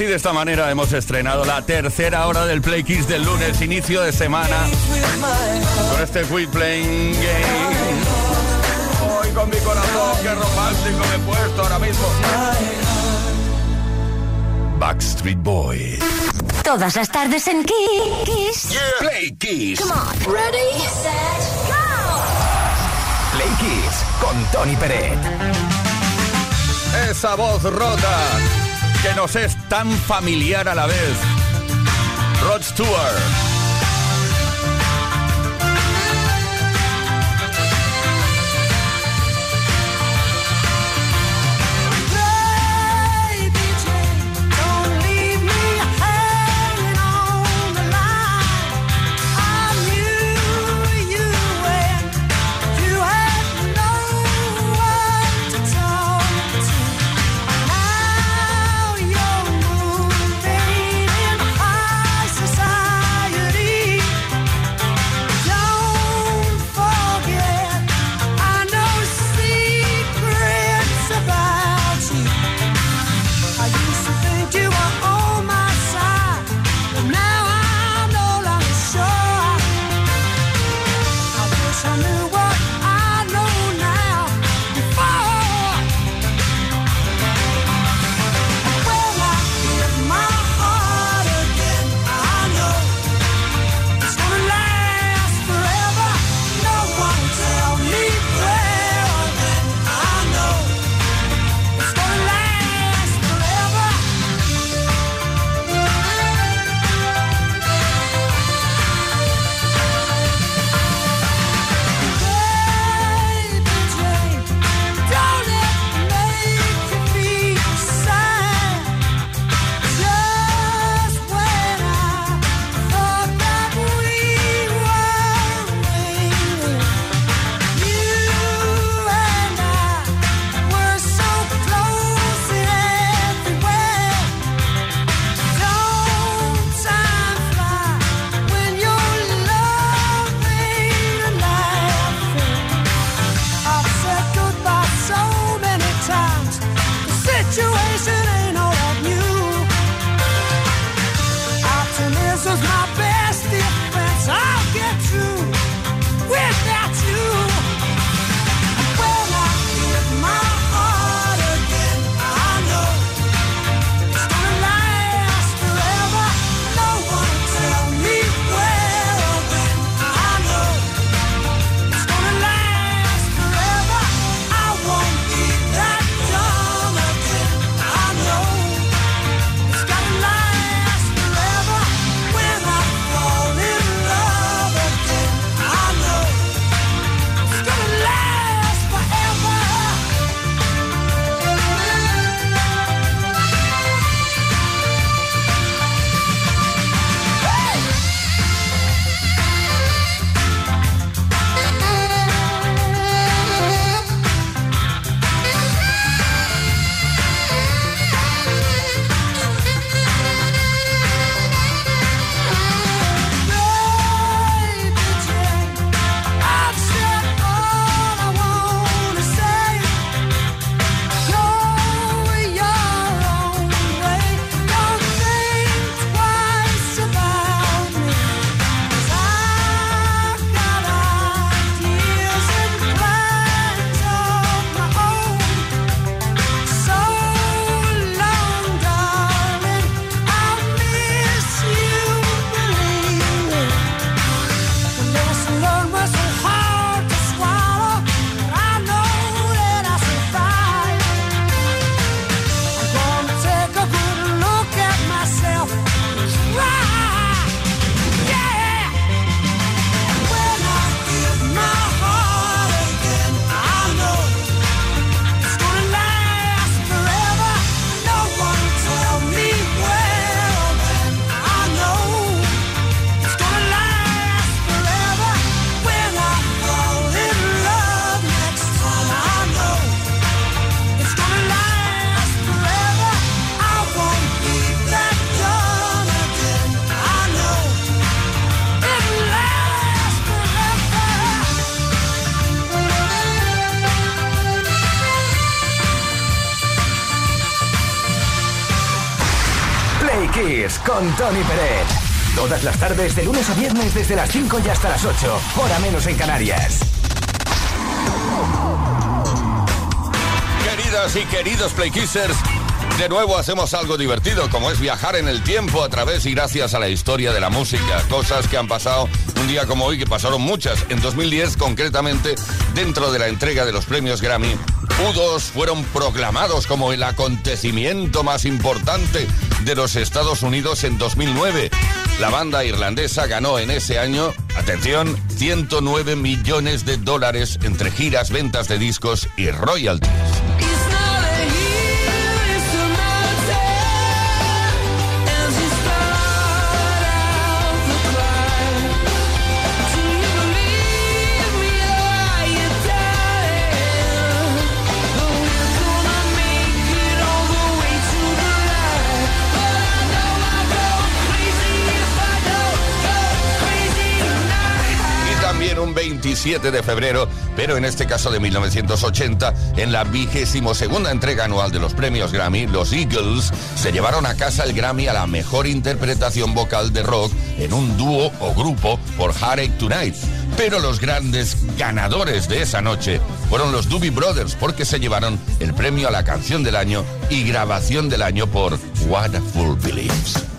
Así de esta manera hemos estrenado la tercera hora del Play Kiss del lunes, inicio de semana, con este Quit Playing Game. Hoy con mi corazón, qué romántico me he puesto ahora mismo. Backstreet Boys. Todas las tardes en Kiss. Play Kiss. Come on. Ready, set, go. Play Kiss con Tony Peret. Esa voz rota que nos es tan familiar a la vez. Rod Stewart. Con Tony Pérez. Todas las tardes, de lunes a viernes, desde las 5 y hasta las 8. Hora menos en Canarias. Queridas y queridos Play Kissers, de nuevo hacemos algo divertido, como es viajar en el tiempo a través y gracias a la historia de la música. Cosas que han pasado un día como hoy, que pasaron muchas. En 2010, concretamente, dentro de la entrega de los premios Grammy, U2 fueron proclamados como el acontecimiento más importante de los Estados Unidos en 2009. La banda irlandesa ganó en ese año, atención, 109 millones de dólares entre giras, ventas de discos y royalties. 27 de febrero, pero en este caso de 1980, en la vigésimo segunda entrega anual de los premios Grammy, los Eagles se llevaron a casa el Grammy a la mejor interpretación vocal de rock en un dúo o grupo por Heartache Tonight. Pero los grandes ganadores de esa noche fueron los Doobie Brothers porque se llevaron el premio a la canción del año y grabación del año por What a Believes.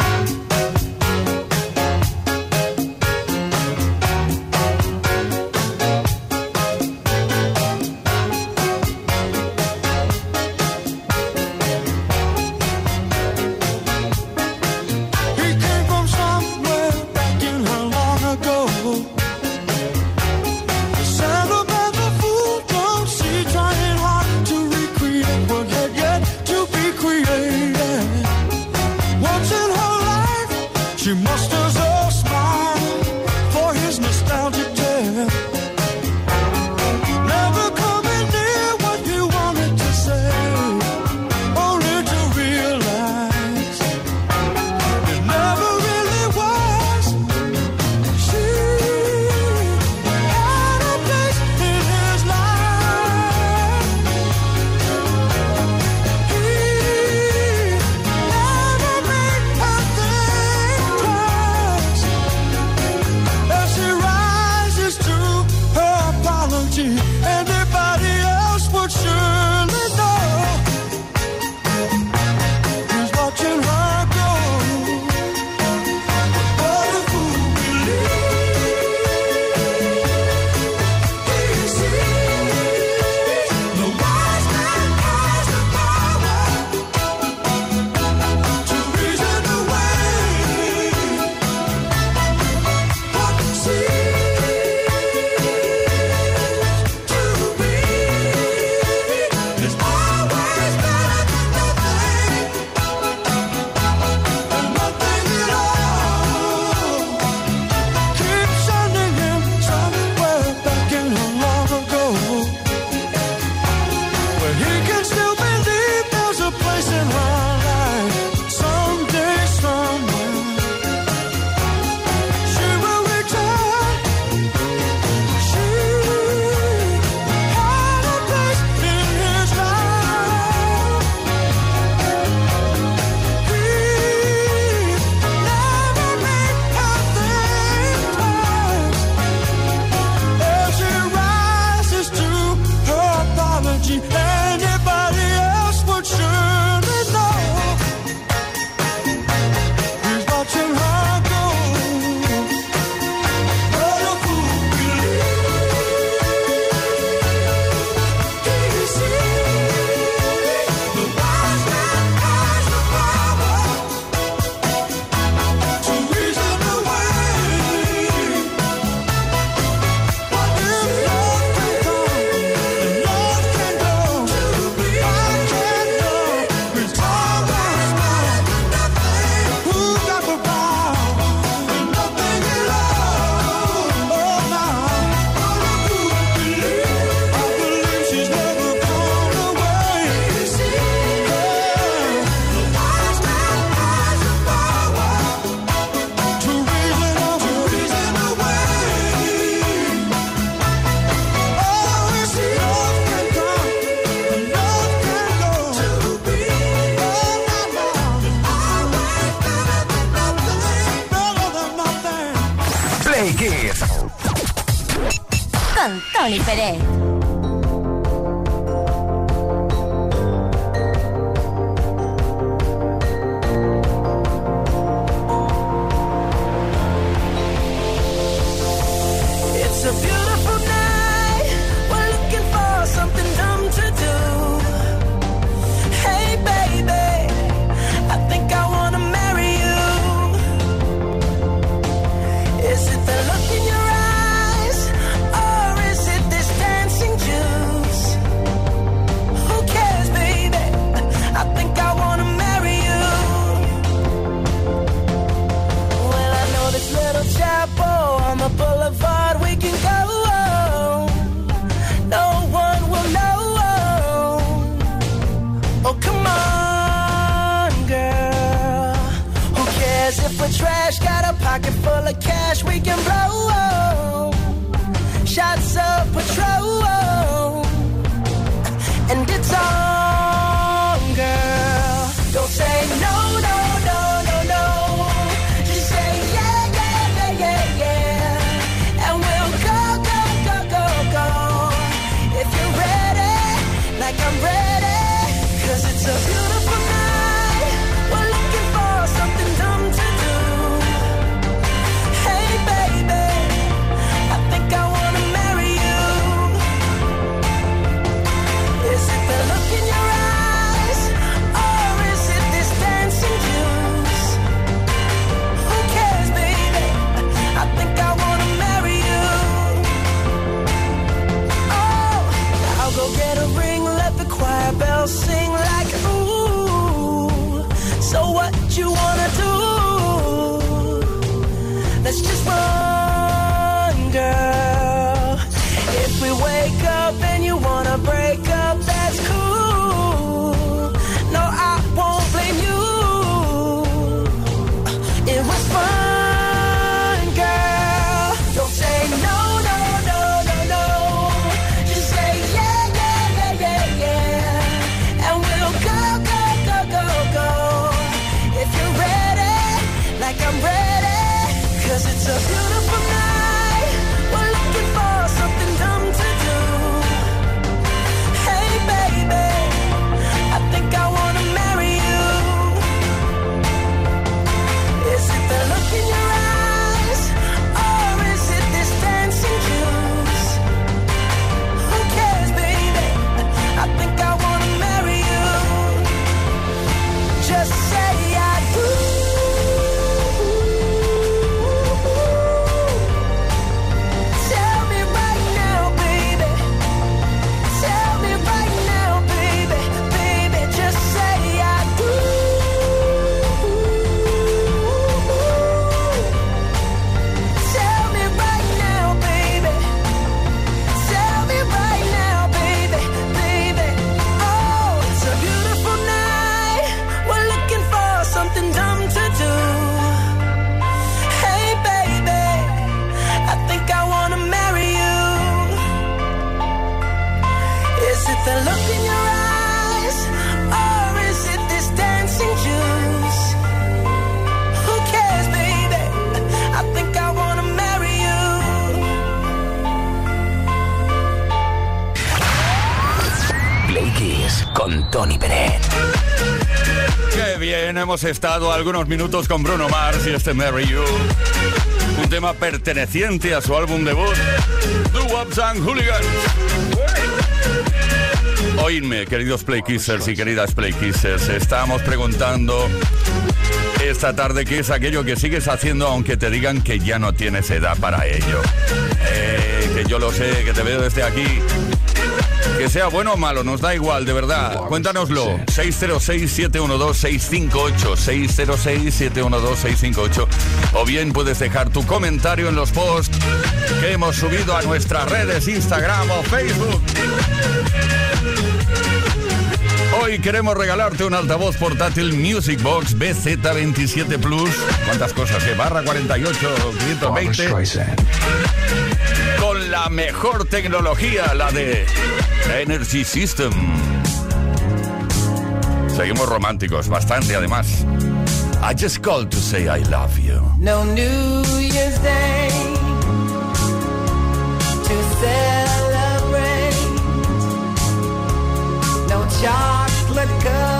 Hemos estado algunos minutos con Bruno Mars y este Mary You. Un tema perteneciente a su álbum debut, The Wops and Hooligans. Oídme, queridos Play Kissers y queridas Play Kissers, estamos preguntando esta tarde qué es aquello que sigues haciendo aunque te digan que ya no tienes edad para ello. Eh, que yo lo sé, que te veo desde aquí que sea bueno o malo, nos da igual, de verdad. Cuéntanoslo. 606-712-658. 606-712-658. O bien puedes dejar tu comentario en los posts que hemos subido a nuestras redes Instagram o Facebook. Hoy queremos regalarte un altavoz portátil Music Box BZ27 Plus. ¿Cuántas cosas? ¿Qué? Barra 48, 520 con la mejor tecnología, la de Energy System. Seguimos románticos, bastante además. I just called to say I love you. No New Year's Day to celebrate. No chocolate cup.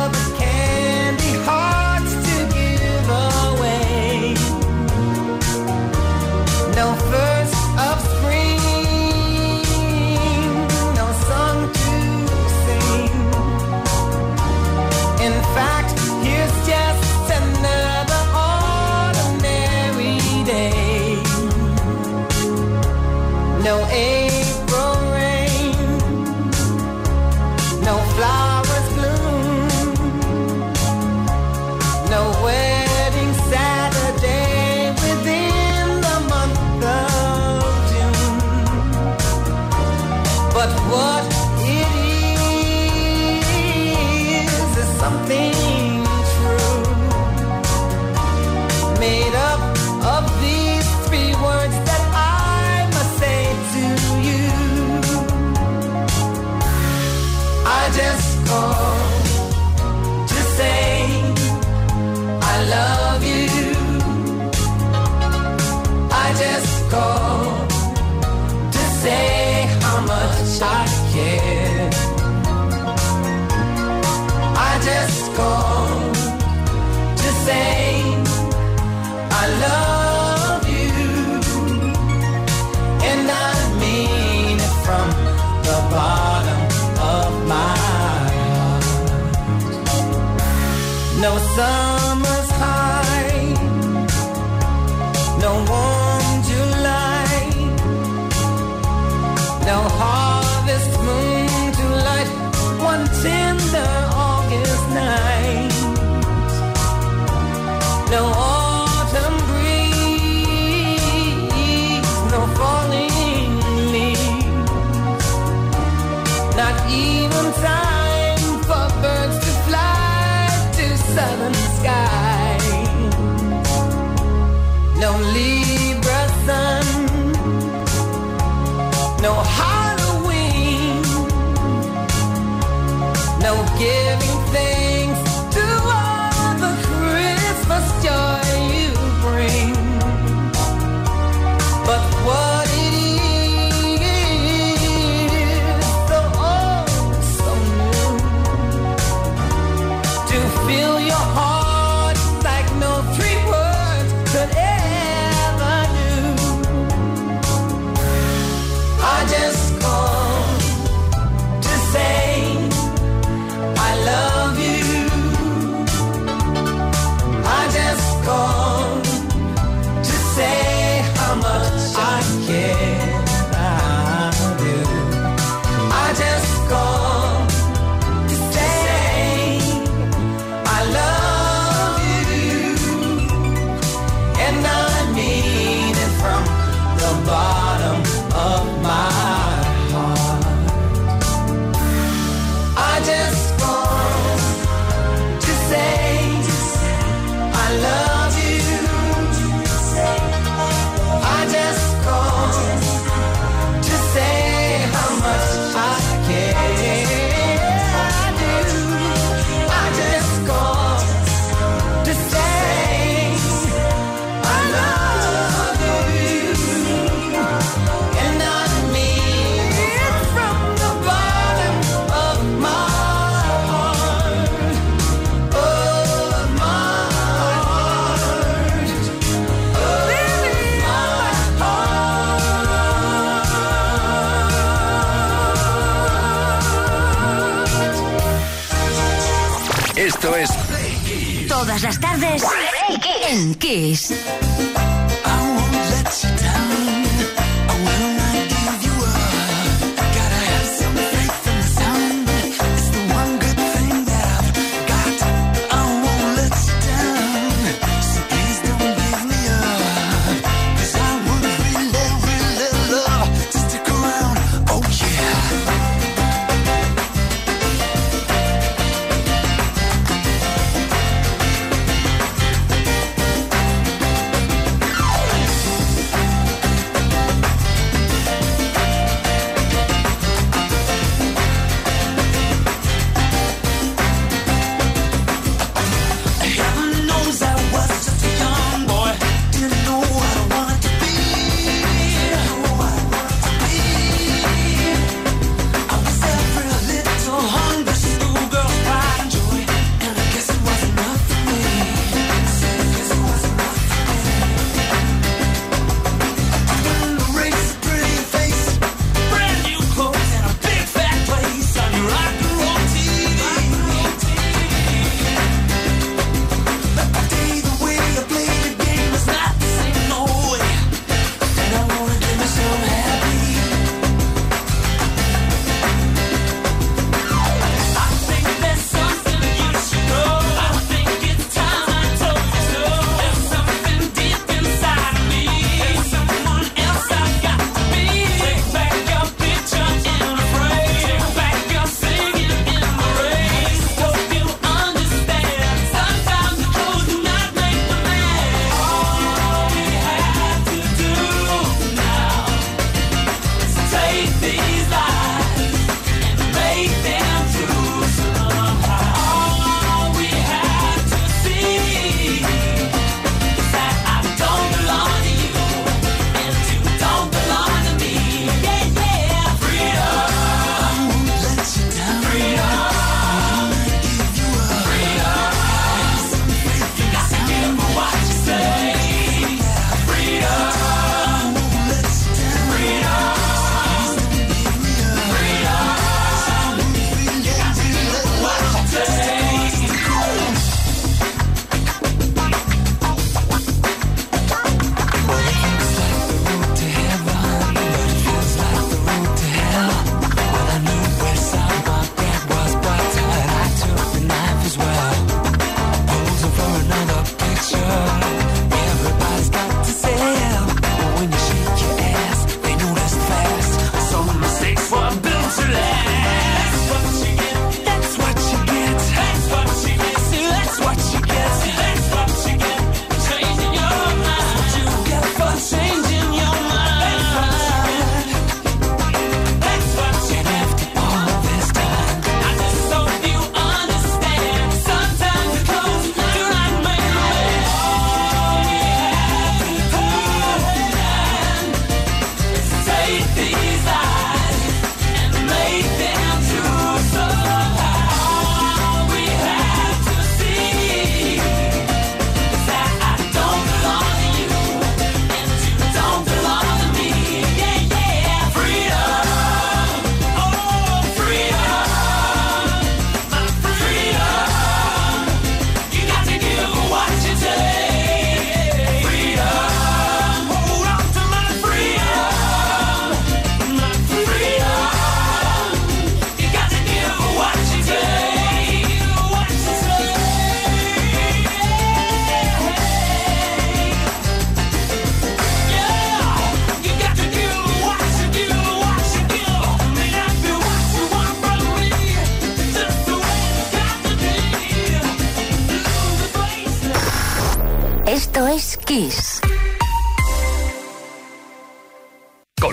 call to say how much I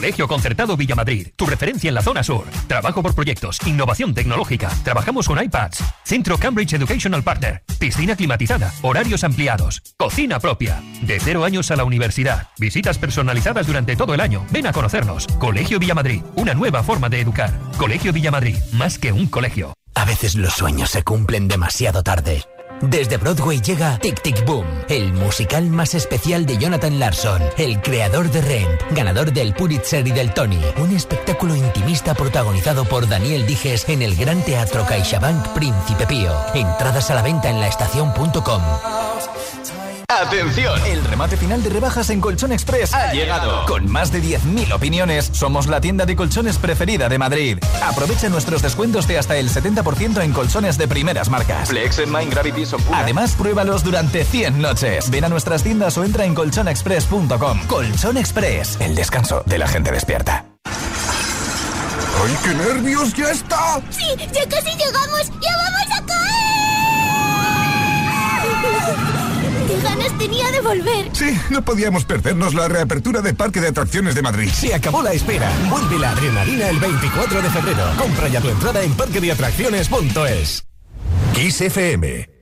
Colegio Concertado Villamadrid, tu referencia en la zona sur. Trabajo por proyectos, innovación tecnológica. Trabajamos con iPads. Centro Cambridge Educational Partner. Piscina climatizada. Horarios ampliados. Cocina propia. De cero años a la universidad. Visitas personalizadas durante todo el año. Ven a conocernos. Colegio Villamadrid, una nueva forma de educar. Colegio Villamadrid, más que un colegio. A veces los sueños se cumplen demasiado tarde. Desde Broadway llega Tic Tic Boom, el musical más especial de Jonathan Larson, el creador de Rent, ganador del Pulitzer y del Tony. Un espectáculo intimista protagonizado por Daniel Dijes en el Gran Teatro CaixaBank Príncipe Pío. Entradas a la venta en laestacion.com. Atención, el remate final de rebajas en Colchón Express ha llegado. Con más de 10.000 opiniones, somos la tienda de colchones preferida de Madrid. Aprovecha nuestros descuentos de hasta el 70% en colchones de primeras marcas. Flex en Mind Gravity son Además, pruébalos durante 100 noches. Ven a nuestras tiendas o entra en colchonexpress.com. Colchón Express, el descanso de la gente despierta. ¡Ay, qué nervios! ¡Ya está! Sí, ya casi llegamos. ¡Ya vamos a! De volver! Sí, no podíamos perdernos la reapertura del Parque de Atracciones de Madrid. Se acabó la espera. Vuelve la adrenalina el 24 de febrero. Compra ya tu entrada en parquedeatracciones.es. Kiss FM.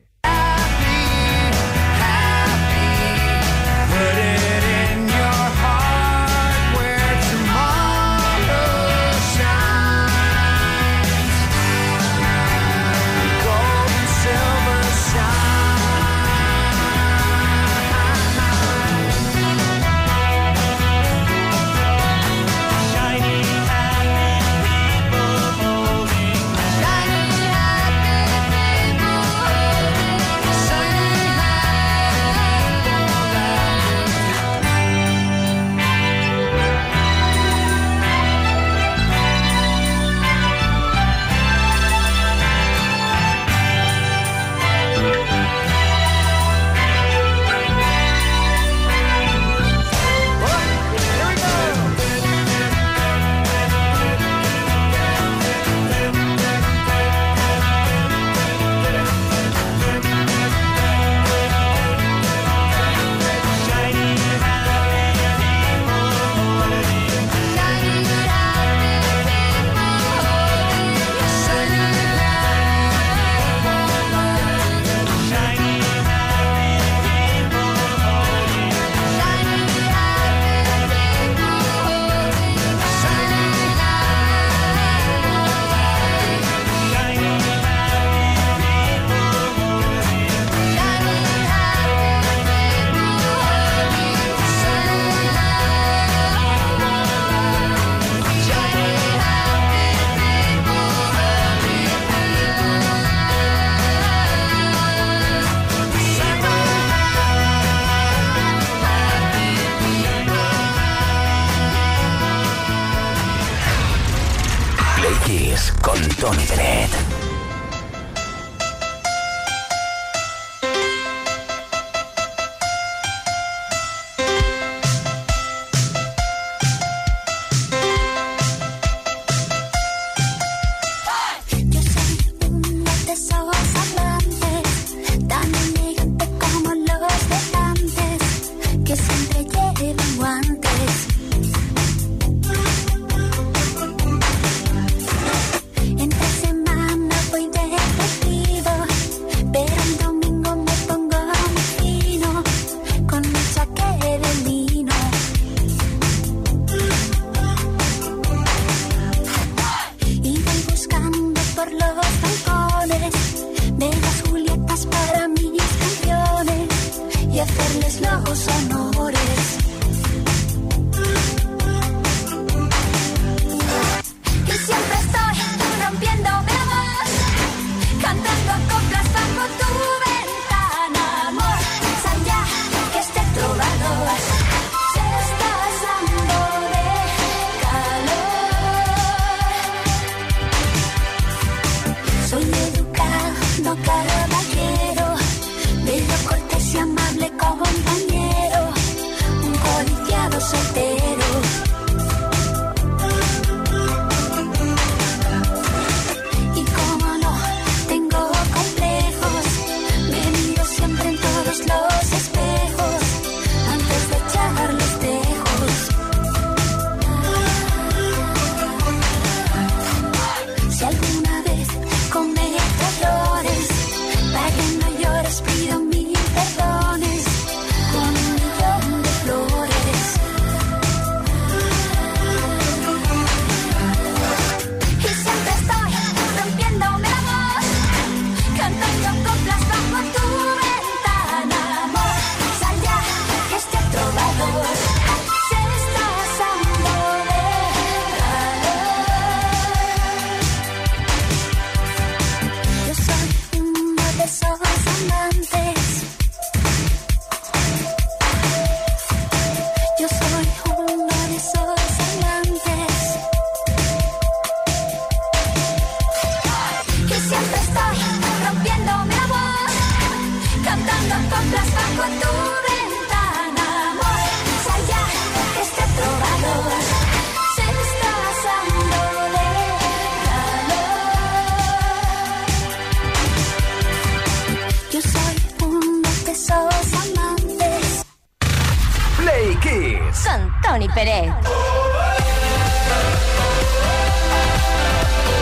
Tony Pérez.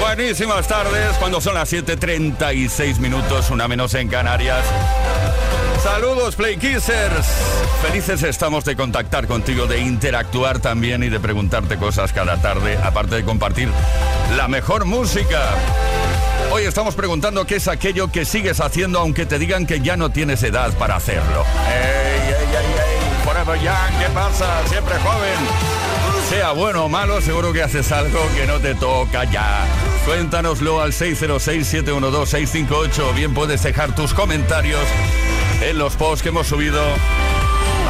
Buenísimas tardes, cuando son las 7.36 minutos, una menos en Canarias. Saludos, Play Kissers. Felices estamos de contactar contigo, de interactuar también y de preguntarte cosas cada tarde, aparte de compartir la mejor música. Hoy estamos preguntando qué es aquello que sigues haciendo aunque te digan que ya no tienes edad para hacerlo. ¡Ey, ey, ey, ¿qué pasa? Siempre joven. Sea bueno o malo, seguro que haces algo que no te toca ya. Cuéntanoslo al 606-712-658 o bien puedes dejar tus comentarios en los posts que hemos subido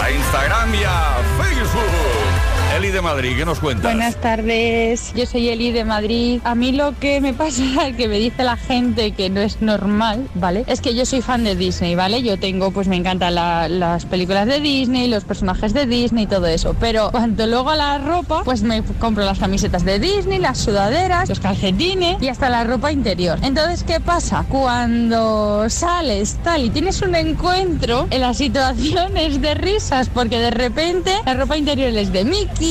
a Instagram y a Facebook. Eli de Madrid, ¿qué nos cuentas? Buenas tardes, yo soy Eli de Madrid. A mí lo que me pasa, que me dice la gente que no es normal, ¿vale? Es que yo soy fan de Disney, ¿vale? Yo tengo, pues me encantan la- las películas de Disney, los personajes de Disney y todo eso. Pero cuando luego a la ropa, pues me compro las camisetas de Disney, las sudaderas, los calcetines y hasta la ropa interior. Entonces, ¿qué pasa? Cuando sales tal y tienes un encuentro en las situaciones de risas, porque de repente la ropa interior es de Mickey,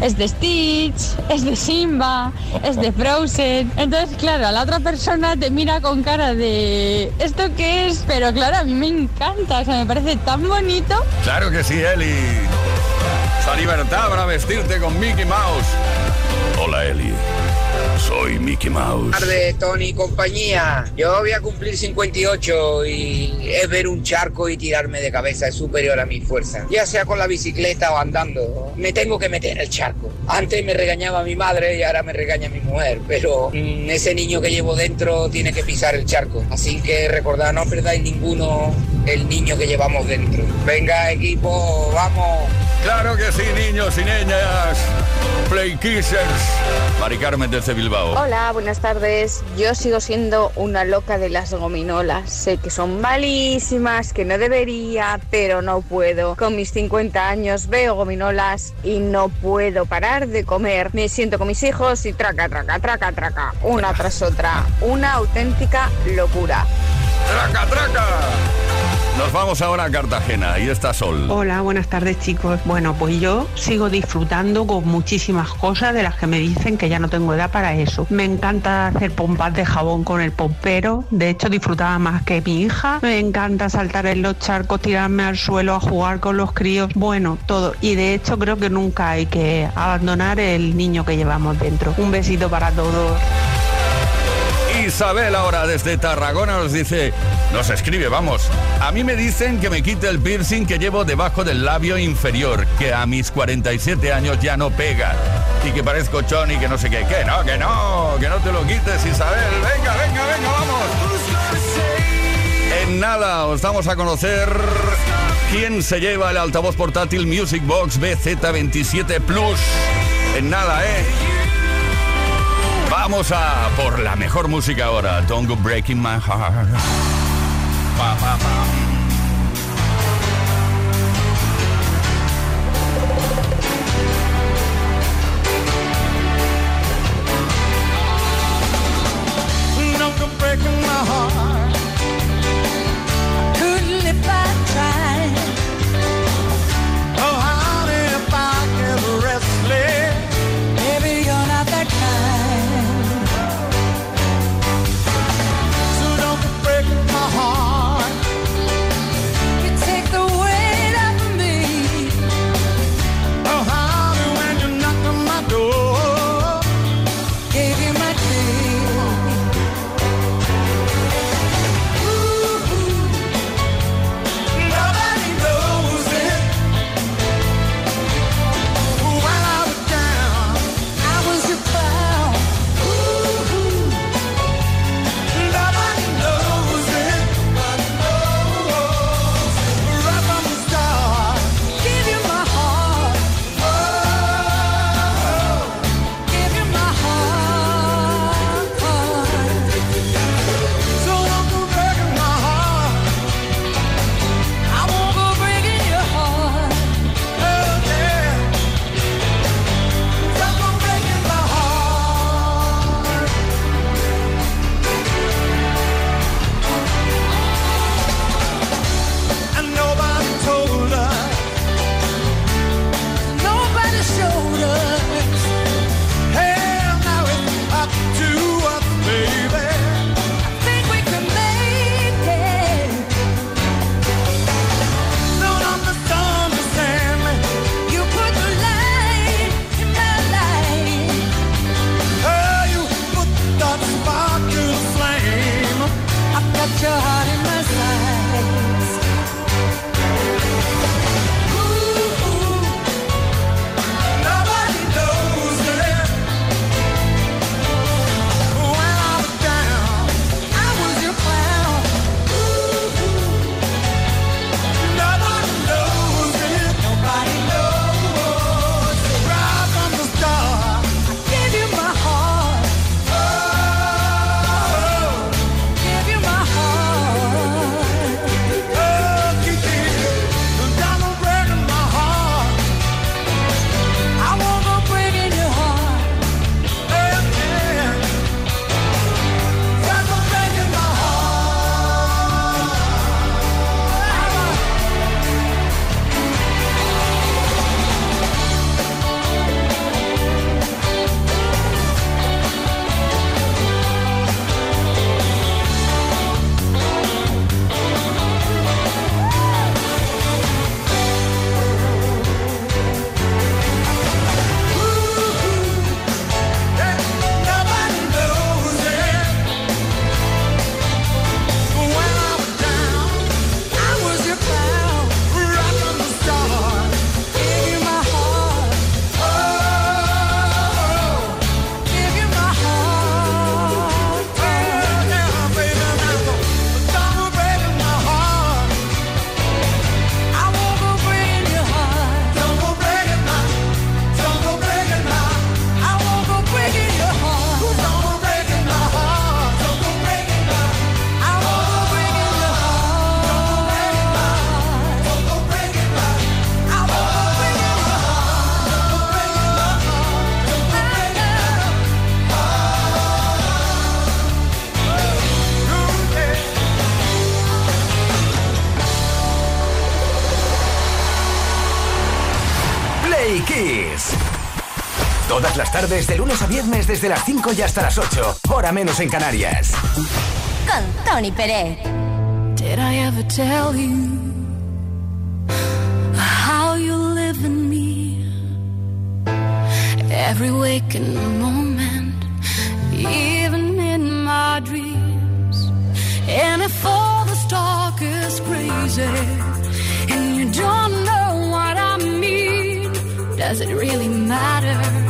es de Stitch, es de Simba, es de Frozen. Entonces, claro, la otra persona te mira con cara de ¿esto qué es? Pero claro, a mí me encanta, o sea, me parece tan bonito. Claro que sí, Eli. Esa libertad para vestirte con Mickey Mouse. Mickey Mouse. Tony compañía. Yo voy a cumplir 58 y es ver un charco y tirarme de cabeza es superior a mi fuerza. Ya sea con la bicicleta o andando, me tengo que meter el charco. Antes me regañaba mi madre y ahora me regaña mi mujer, pero mm, ese niño que llevo dentro tiene que pisar el charco. Así que recordad, no perdáis ninguno el niño que llevamos dentro. Venga, equipo, vamos. Claro que sí, niños y niñas. Play Kissers. Mari Carmen desde Bilbao. Hola, buenas tardes. Yo sigo siendo una loca de las gominolas. Sé que son malísimas, que no debería, pero no puedo. Con mis 50 años veo gominolas y no puedo parar de comer. Me siento con mis hijos y traca, traca, traca, traca, una tras otra. Una auténtica locura. ¡Traca, traca! Nos vamos ahora a Cartagena. Ahí está Sol. Hola, buenas tardes chicos. Bueno, pues yo sigo disfrutando con muchísimas cosas de las que me dicen que ya no tengo edad para eso. Me encanta hacer pompas de jabón con el pompero. De hecho, disfrutaba más que mi hija. Me encanta saltar en los charcos, tirarme al suelo a jugar con los críos. Bueno, todo. Y de hecho creo que nunca hay que abandonar el niño que llevamos dentro. Un besito para todos. Isabel ahora desde Tarragona nos dice, nos escribe, vamos, a mí me dicen que me quite el piercing que llevo debajo del labio inferior, que a mis 47 años ya no pega y que parezco chon y que no sé qué, que no, que no, que no te lo quites Isabel, venga, venga, venga, vamos. En nada os damos a conocer quién se lleva el altavoz portátil Music Box BZ27 Plus. En nada, ¿eh? Vamos a por la mejor música ahora. Don't go breaking my heart. Pa, pa, pa. Breaking my heart. Desde las 5 y hasta las 8. Hora menos en Canarias. Con Tony Pérez. Did I ever tell you how you live in me? Every waking moment, even in my dreams. And if all the talk is crazy, and you don't know what I mean, does it really matter?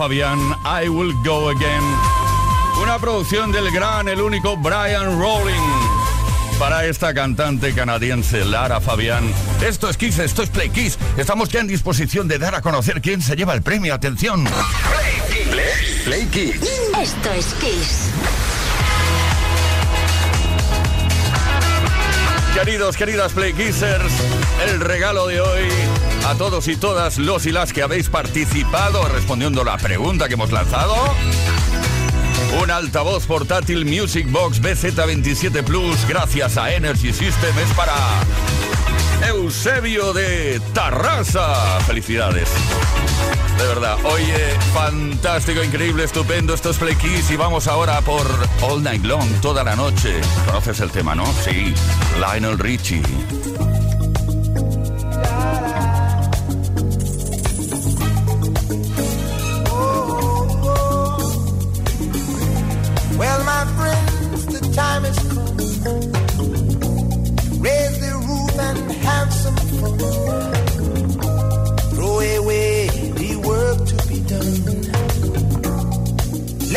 Fabián, I Will Go Again. Una producción del gran, el único Brian Rowling. Para esta cantante canadiense, Lara Fabián. Esto es Kiss, esto es Play Kiss. Estamos ya en disposición de dar a conocer quién se lleva el premio. Atención. Play, Play Kiss. Esto es Kiss. Queridos, queridas Play Kissers, el regalo de hoy a todos y todas los y las que habéis participado respondiendo la pregunta que hemos lanzado. Un altavoz portátil Music Box BZ27 Plus gracias a Energy System es para Eusebio de Tarrasa. Felicidades. De verdad, oye, fantástico, increíble, estupendo, esto es y vamos ahora por All Night Long, toda la noche. ¿Conoces el tema, no? Sí, Lionel Richie.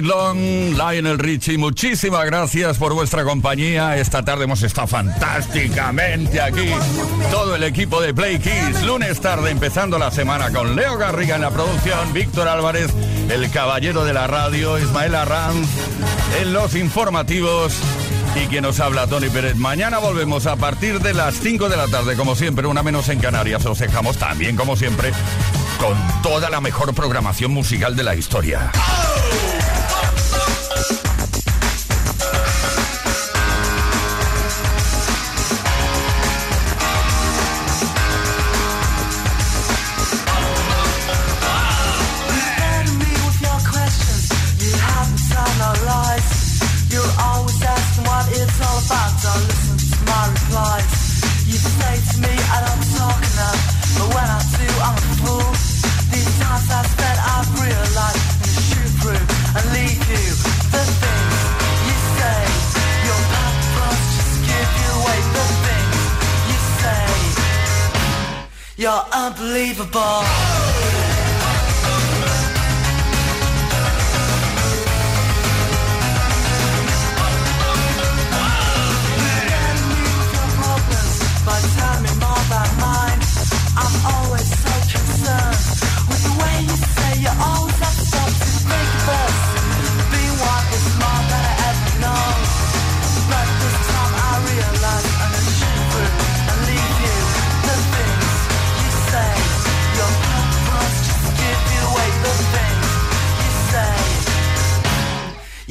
Night Lionel Richie. Muchísimas gracias por vuestra compañía. Esta tarde hemos estado fantásticamente aquí. Todo el equipo de Play Kids. Lunes tarde empezando la semana con Leo Garriga en la producción, Víctor Álvarez, el caballero de la radio, Ismael Arranz, en los informativos y quien nos habla, Tony Pérez. Mañana volvemos a partir de las 5 de la tarde, como siempre, una menos en Canarias. Os dejamos también, como siempre, con toda la mejor programación musical de la historia. unbelievable.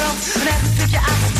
world. And that's the picture I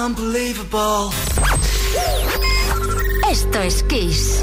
Unbelievable. Esto es Kiss.